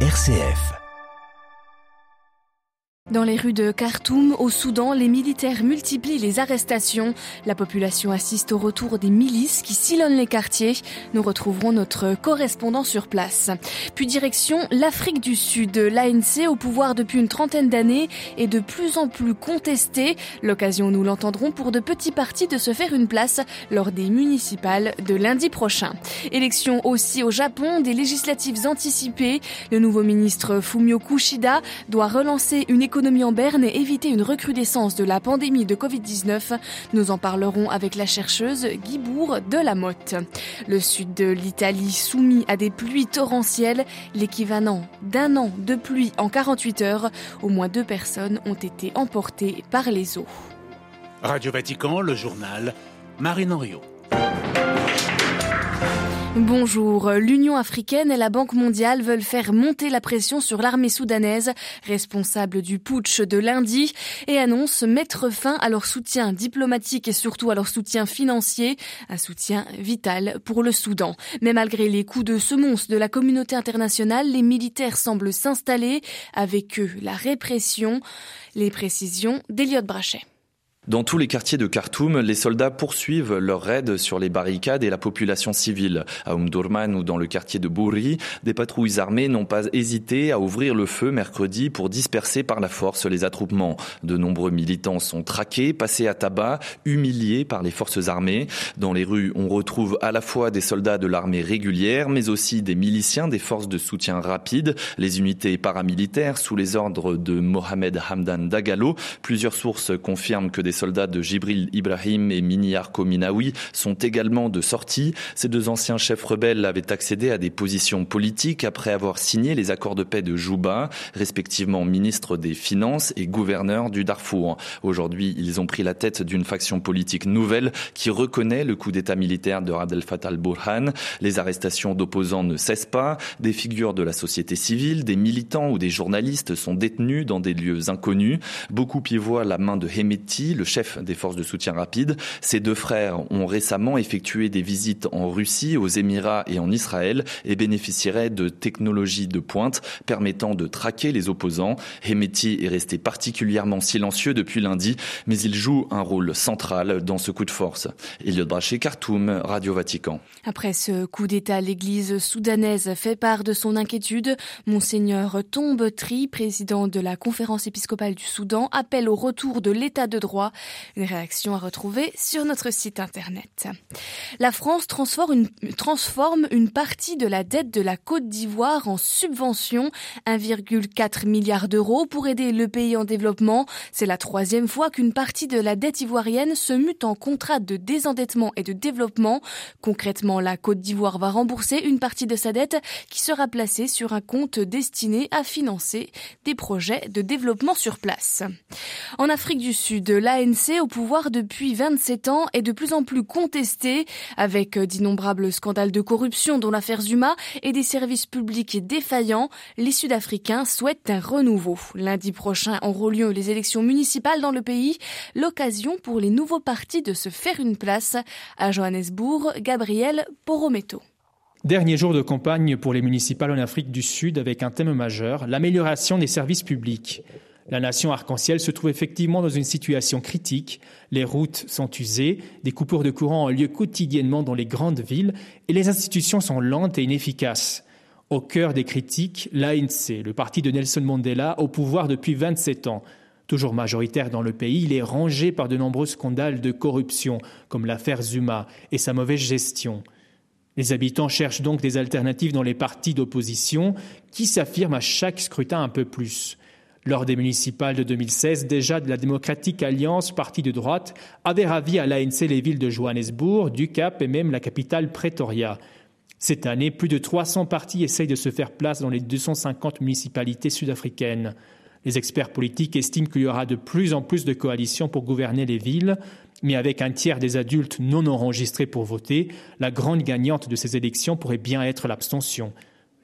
RCF. Dans les rues de Khartoum, au Soudan, les militaires multiplient les arrestations. La population assiste au retour des milices qui sillonnent les quartiers. Nous retrouverons notre correspondant sur place. Puis direction l'Afrique du Sud. L'ANC, au pouvoir depuis une trentaine d'années, est de plus en plus contestée. L'occasion, nous l'entendrons, pour de petits partis de se faire une place lors des municipales de lundi prochain. Élection aussi au Japon, des législatives anticipées. Le nouveau ministre Fumio Kushida doit relancer une économie économie en berne et éviter une recrudescence de la pandémie de Covid-19. Nous en parlerons avec la chercheuse Guibourg de la Motte. Le sud de l'Italie soumis à des pluies torrentielles, l'équivalent d'un an de pluie en 48 heures. Au moins deux personnes ont été emportées par les eaux. Radio Vatican, le journal Marine Henriot. Bonjour. L'Union africaine et la Banque mondiale veulent faire monter la pression sur l'armée soudanaise, responsable du putsch de lundi, et annoncent mettre fin à leur soutien diplomatique et surtout à leur soutien financier, un soutien vital pour le Soudan. Mais malgré les coups de semonce de la communauté internationale, les militaires semblent s'installer, avec eux la répression. Les précisions d'Eliott Brachet. Dans tous les quartiers de Khartoum, les soldats poursuivent leur raid sur les barricades et la population civile. À Umdurman ou dans le quartier de Bouri, des patrouilles armées n'ont pas hésité à ouvrir le feu mercredi pour disperser par la force les attroupements. De nombreux militants sont traqués, passés à tabac, humiliés par les forces armées. Dans les rues, on retrouve à la fois des soldats de l'armée régulière, mais aussi des miliciens des forces de soutien rapide, les unités paramilitaires sous les ordres de Mohamed Hamdan Dagalo. Plusieurs sources confirment que des soldats de Jibril Ibrahim et Miniar Kominawi sont également de sortie. Ces deux anciens chefs rebelles avaient accédé à des positions politiques après avoir signé les accords de paix de Juba, respectivement ministre des Finances et gouverneur du Darfour. Aujourd'hui, ils ont pris la tête d'une faction politique nouvelle qui reconnaît le coup d'état militaire de Abdel Fattah al-Burhan. Les arrestations d'opposants ne cessent pas. Des figures de la société civile, des militants ou des journalistes sont détenus dans des lieux inconnus. Beaucoup y voient la main de Hemeti, le chef des forces de soutien rapide. Ces deux frères ont récemment effectué des visites en Russie, aux Émirats et en Israël et bénéficieraient de technologies de pointe permettant de traquer les opposants. Hemeti est resté particulièrement silencieux depuis lundi, mais il joue un rôle central dans ce coup de force. Eliot Brachet, Khartoum, Radio Vatican. Après ce coup d'État, l'église soudanaise fait part de son inquiétude. Monseigneur Tombe Tri, président de la conférence épiscopale du Soudan, appelle au retour de l'état de droit une réaction à retrouver sur notre site internet. La France transforme une, partie de la dette de la Côte d'Ivoire en subvention, 1,4 milliard d'euros pour aider le pays en développement. C'est la troisième fois qu'une partie de la dette ivoirienne se mute en contrat de désendettement et de développement. Concrètement, la Côte d'Ivoire va rembourser une partie de sa dette qui sera placée sur un compte destiné à financer des projets de développement sur place. En Afrique du Sud, au pouvoir depuis 27 ans est de plus en plus contesté avec d'innombrables scandales de corruption dont l'affaire Zuma et des services publics défaillants. Les Sud-Africains souhaitent un renouveau. Lundi prochain auront lieu les élections municipales dans le pays, l'occasion pour les nouveaux partis de se faire une place. À Johannesburg, Gabriel Porometo. Dernier jour de campagne pour les municipales en Afrique du Sud avec un thème majeur, l'amélioration des services publics. La nation arc-en-ciel se trouve effectivement dans une situation critique. Les routes sont usées, des coupures de courant ont lieu quotidiennement dans les grandes villes et les institutions sont lentes et inefficaces. Au cœur des critiques, l'ANC, le parti de Nelson Mandela, au pouvoir depuis 27 ans. Toujours majoritaire dans le pays, il est rangé par de nombreux scandales de corruption, comme l'affaire Zuma et sa mauvaise gestion. Les habitants cherchent donc des alternatives dans les partis d'opposition qui s'affirment à chaque scrutin un peu plus. Lors des municipales de 2016, déjà de la démocratique alliance parti de droite avait ravi à l'ANC les villes de Johannesburg, du Cap et même la capitale Pretoria. Cette année, plus de 300 partis essayent de se faire place dans les 250 municipalités sud-africaines. Les experts politiques estiment qu'il y aura de plus en plus de coalitions pour gouverner les villes, mais avec un tiers des adultes non enregistrés pour voter, la grande gagnante de ces élections pourrait bien être l'abstention.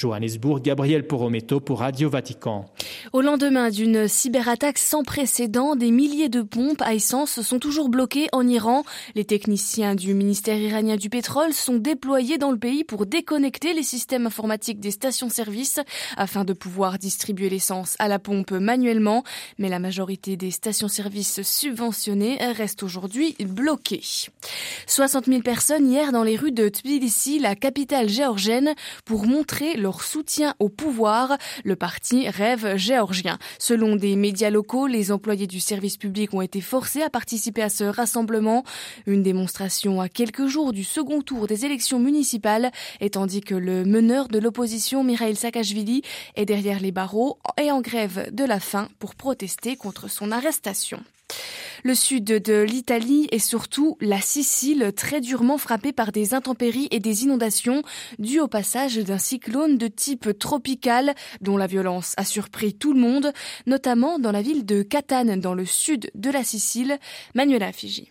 Johannesburg, Gabriel Porometo pour Radio Vatican. Au lendemain d'une cyberattaque sans précédent, des milliers de pompes à essence sont toujours bloquées en Iran. Les techniciens du ministère iranien du pétrole sont déployés dans le pays pour déconnecter les systèmes informatiques des stations-service afin de pouvoir distribuer l'essence à la pompe manuellement. Mais la majorité des stations-service subventionnées restent aujourd'hui bloquées. 60 000 personnes hier dans les rues de Tbilissi, la capitale géorgienne, pour montrer leur soutien au pouvoir, le parti Rêve géorgien. Selon des médias locaux, les employés du service public ont été forcés à participer à ce rassemblement, une démonstration à quelques jours du second tour des élections municipales, et tandis que le meneur de l'opposition, Mikhail Saakashvili, est derrière les barreaux et en grève de la faim pour protester contre son arrestation. Le sud de l'Italie et surtout la Sicile très durement frappée par des intempéries et des inondations dues au passage d'un cyclone de type tropical dont la violence a surpris tout le monde, notamment dans la ville de Catane dans le sud de la Sicile. Manuela Fiji.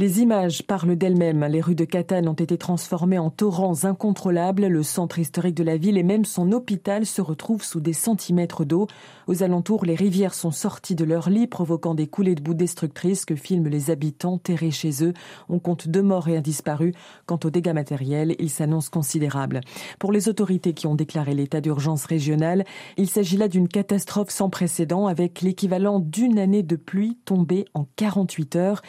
Les images parlent d'elles-mêmes. Les rues de Catane ont été transformées en torrents incontrôlables. Le centre historique de la ville et même son hôpital se retrouvent sous des centimètres d'eau. Aux alentours, les rivières sont sorties de leur lit, provoquant des coulées de boue destructrices que filment les habitants terrés chez eux. On compte deux morts et un disparu. Quant aux dégâts matériels, ils s'annoncent considérables. Pour les autorités qui ont déclaré l'état d'urgence régional, il s'agit là d'une catastrophe sans précédent avec l'équivalent d'une année de pluie tombée en 48 heures.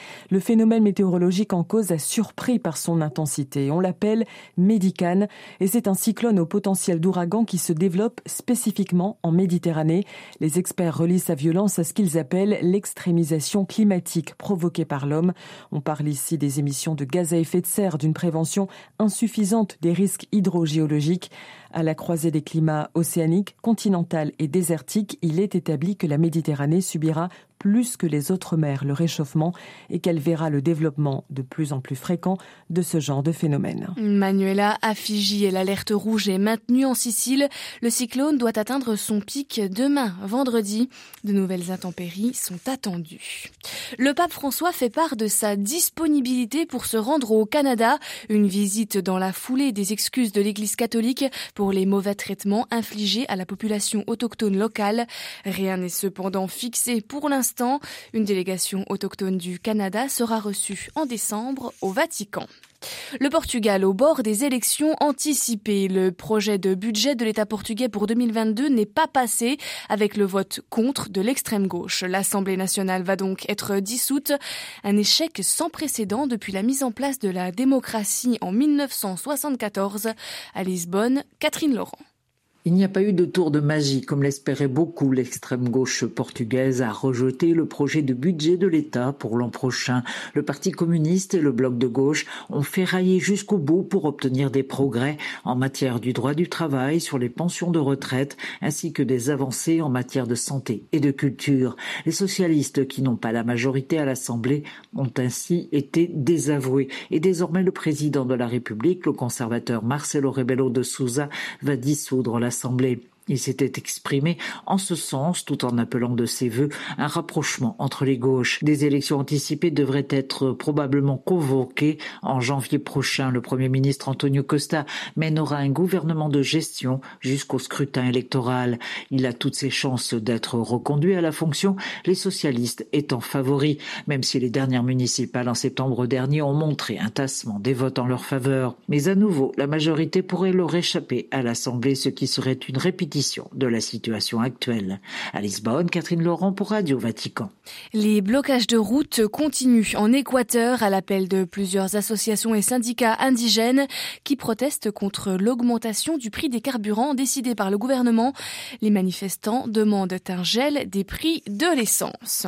Météorologique en cause a surpris par son intensité. On l'appelle Médicane et c'est un cyclone au potentiel d'ouragan qui se développe spécifiquement en Méditerranée. Les experts relient sa violence à ce qu'ils appellent l'extrémisation climatique provoquée par l'homme. On parle ici des émissions de gaz à effet de serre, d'une prévention insuffisante des risques hydrogéologiques. À la croisée des climats océaniques, continental et désertiques, il est établi que la Méditerranée subira plus que les autres mers le réchauffement et qu'elle verra le développement de plus en plus fréquent de ce genre de phénomène. Manuela à Fiji et l'alerte rouge est maintenue en Sicile. Le cyclone doit atteindre son pic demain, vendredi. De nouvelles intempéries sont attendues. Le pape François fait part de sa disponibilité pour se rendre au Canada, une visite dans la foulée des excuses de l'Église catholique pour les mauvais traitements infligés à la population autochtone locale. Rien n'est cependant fixé pour une délégation autochtone du Canada sera reçue en décembre au Vatican. Le Portugal au bord des élections anticipées. Le projet de budget de l'État portugais pour 2022 n'est pas passé avec le vote contre de l'extrême gauche. L'Assemblée nationale va donc être dissoute. Un échec sans précédent depuis la mise en place de la démocratie en 1974. À Lisbonne, Catherine Laurent. Il n'y a pas eu de tour de magie comme l'espérait beaucoup. L'extrême gauche portugaise a rejeté le projet de budget de l'État pour l'an prochain. Le Parti communiste et le bloc de gauche ont ferraillé jusqu'au bout pour obtenir des progrès en matière du droit du travail, sur les pensions de retraite, ainsi que des avancées en matière de santé et de culture. Les socialistes qui n'ont pas la majorité à l'Assemblée ont ainsi été désavoués. Et désormais le président de la République, le conservateur Marcelo Rebelo de Souza, va dissoudre la l'Assemblée. Il s'était exprimé en ce sens tout en appelant de ses voeux un rapprochement entre les gauches. Des élections anticipées devraient être probablement convoquées en janvier prochain. Le Premier ministre Antonio Costa mènera un gouvernement de gestion jusqu'au scrutin électoral. Il a toutes ses chances d'être reconduit à la fonction, les socialistes étant favoris, même si les dernières municipales en septembre dernier ont montré un tassement des votes en leur faveur. Mais à nouveau, la majorité pourrait leur échapper à l'Assemblée, ce qui serait une répétition de la situation actuelle. À Lisbonne, Catherine Laurent pour Radio Vatican. Les blocages de routes continuent en Équateur à l'appel de plusieurs associations et syndicats indigènes qui protestent contre l'augmentation du prix des carburants décidée par le gouvernement. Les manifestants demandent un gel des prix de l'essence.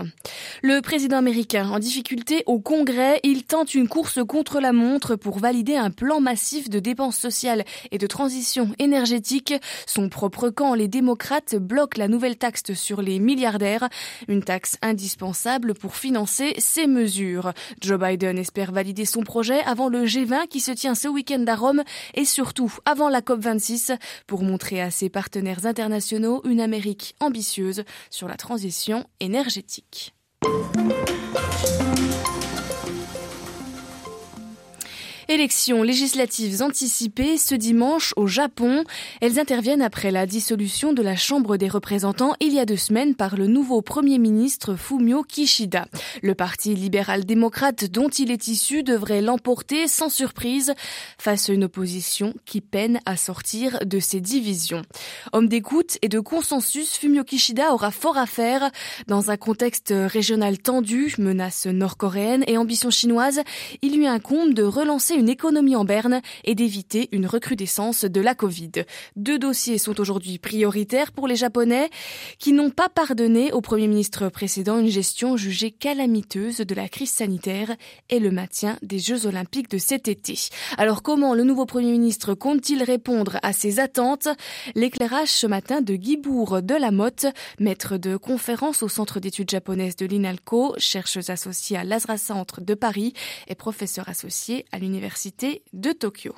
Le président américain en difficulté au Congrès, il tente une course contre la montre pour valider un plan massif de dépenses sociales et de transition énergétique. Son propre quand les démocrates bloquent la nouvelle taxe sur les milliardaires, une taxe indispensable pour financer ces mesures. Joe Biden espère valider son projet avant le G20 qui se tient ce week-end à Rome et surtout avant la COP26 pour montrer à ses partenaires internationaux une Amérique ambitieuse sur la transition énergétique. Élections législatives anticipées ce dimanche au Japon. Elles interviennent après la dissolution de la Chambre des représentants il y a deux semaines par le nouveau Premier ministre Fumio Kishida. Le Parti libéral-démocrate dont il est issu devrait l'emporter sans surprise face à une opposition qui peine à sortir de ses divisions. Homme d'écoute et de consensus, Fumio Kishida aura fort à faire dans un contexte régional tendu, menace nord-coréenne et ambition chinoise. Il lui incombe de relancer une économie en berne et d'éviter une recrudescence de la Covid. Deux dossiers sont aujourd'hui prioritaires pour les Japonais qui n'ont pas pardonné au Premier ministre précédent une gestion jugée calamiteuse de la crise sanitaire et le maintien des Jeux olympiques de cet été. Alors comment le nouveau Premier ministre compte-t-il répondre à ces attentes? L'éclairage ce matin de Guy maître de conférence au Centre d'études japonaises de l'INALCO, chercheuse associée à l'Azra Centre de Paris et professeur associé à l'Université de Tokyo.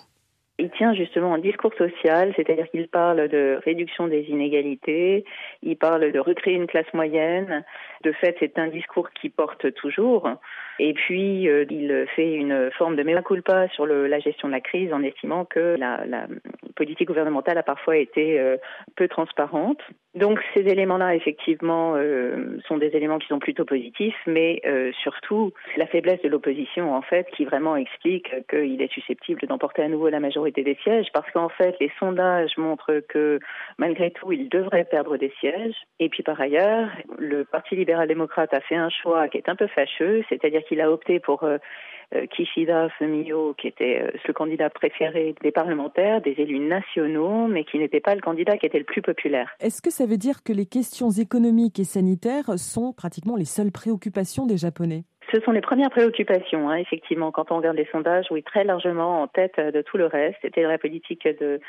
Il tient justement un discours social, c'est-à-dire qu'il parle de réduction des inégalités, il parle de recréer une classe moyenne. De fait, c'est un discours qui porte toujours. Et puis, euh, il fait une forme de mea culpa sur la gestion de la crise en estimant que la, la politique gouvernementale a parfois été euh, peu transparente. Donc, ces éléments-là, effectivement, euh, sont des éléments qui sont plutôt positifs, mais euh, surtout la faiblesse de l'opposition, en fait, qui vraiment explique qu'il est susceptible d'emporter à nouveau la majorité des sièges, parce qu'en fait, les sondages montrent que malgré tout, il devrait perdre des sièges. Et puis, par ailleurs, le Parti libéral-démocrate a fait un choix qui est un peu fâcheux, c'est-à-dire qu'il a opté pour euh, Kishida Fumio, qui était euh, le candidat préféré des parlementaires, des élus nationaux, mais qui n'était pas le candidat qui était le plus populaire. Est-ce que ça veut dire que les questions économiques et sanitaires sont pratiquement les seules préoccupations des Japonais? Ce sont les premières préoccupations, hein, effectivement, quand on regarde les sondages, oui, très largement en tête de tout le reste. C'était la politique de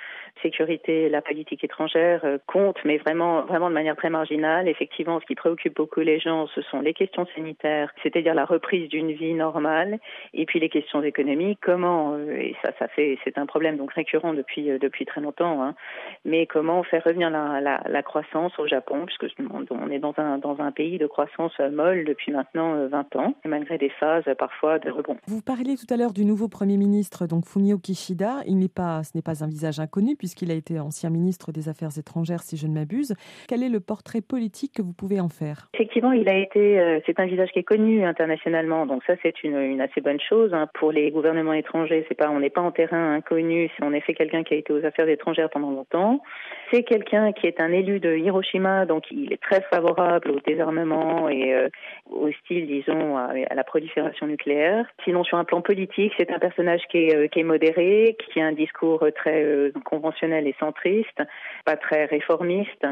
sécurité, la politique étrangère euh, compte, mais vraiment, vraiment de manière très marginale. Effectivement, ce qui préoccupe beaucoup les gens, ce sont les questions sanitaires, c'est-à-dire la reprise d'une vie normale, et puis les questions économiques. Comment, euh, et ça, ça fait, c'est un problème donc récurrent depuis euh, depuis très longtemps, hein, mais comment faire revenir la, la, la croissance au Japon, puisque on est dans un dans un pays de croissance molle depuis maintenant 20 ans malgré des phases parfois de rebond. Vous parliez tout à l'heure du nouveau Premier ministre, donc Fumio Kishida. Il n'est pas, ce n'est pas un visage inconnu puisqu'il a été ancien ministre des Affaires étrangères, si je ne m'abuse. Quel est le portrait politique que vous pouvez en faire? Effectivement, il a été, euh, c'est un visage qui est connu internationalement, donc ça c'est une, une assez bonne chose hein. pour les gouvernements étrangers. C'est pas, on n'est pas en terrain inconnu. C'est en effet quelqu'un qui a été aux Affaires étrangères pendant longtemps. C'est quelqu'un qui est un élu de Hiroshima, donc il est très favorable au désarmement et euh, au style, disons, à, à la prolifération nucléaire. Sinon, sur un plan politique, c'est un personnage qui est, euh, modéré, qui a un discours très euh, conventionnel et centriste, pas très réformiste,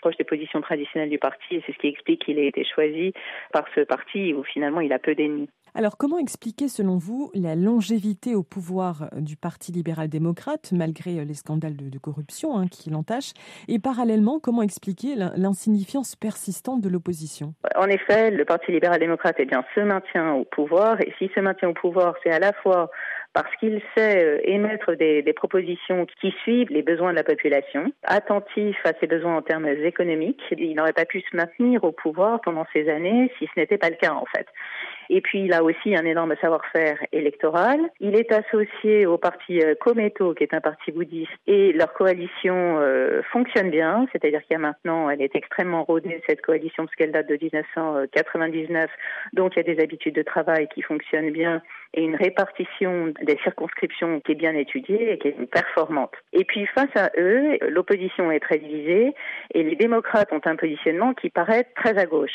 proche des positions traditionnelles du parti, c'est ce qui explique qu'il ait été choisi par ce parti où finalement il a peu d'ennemis. Alors, comment expliquer, selon vous, la longévité au pouvoir du Parti libéral-démocrate, malgré les scandales de, corruption hein, qui l'entachent Et parallèlement, comment expliquer l'insignifiance persistante de l'opposition? En effet, le Parti libéral-démocrate eh se maintient au pouvoir, et si se maintient au pouvoir, c'est à la fois parce qu'il sait euh, émettre des, des, propositions qui suivent les besoins de la population, attentif à ses besoins en termes économiques. Il n'aurait pas pu se maintenir au pouvoir pendant ces années si ce n'était pas le cas en fait. Et puis il a aussi un énorme savoir-faire électoral. Il est associé au parti euh, Kometo, qui est un parti bouddhiste, et leur coalition euh, fonctionne bien, c'est-à-dire qu'il y a maintenant, elle est extrêmement rodée cette coalition parce qu'elle date de 1999, donc il y a des habitudes de travail qui fonctionnent bien et une répartition des circonscriptions qui est bien étudiée et qui est performante. Et puis face à eux, l'opposition est très divisée et les démocrates ont un positionnement qui paraît très à gauche.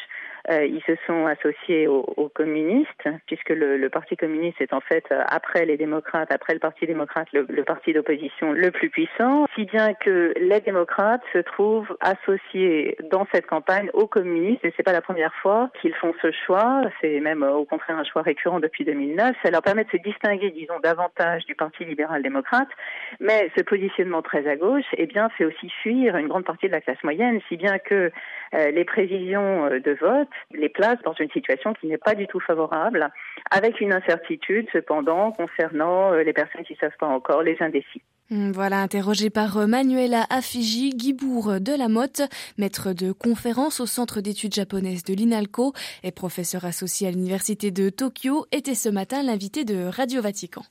Euh, ils se sont associés aux, aux communistes, puisque le, le, Parti communiste est en fait, euh, après les démocrates, après le Parti démocrate, le, le parti d'opposition le plus puissant, si bien que les démocrates se trouvent associés dans cette campagne aux communistes, et c'est pas la première fois qu'ils font ce choix, c'est même euh, au contraire un choix récurrent depuis 2009, ça leur permet de se distinguer, disons, davantage du Parti libéral-démocrate, mais ce positionnement très à gauche, eh bien, fait aussi fuir une grande partie de la classe moyenne, si bien que euh, les prévisions de vote les place dans une situation qui n'est pas du tout favorable, avec une incertitude cependant concernant euh, les personnes qui ne savent pas encore, les indécis. Hmm, voilà, interrogé par euh, Manuela Afiji, Guibourg de la Motte, maître de conférence au Centre d'études japonaises de l'INALCO et professeur associé à l'Université de Tokyo, était ce matin l'invité de Radio Vatican.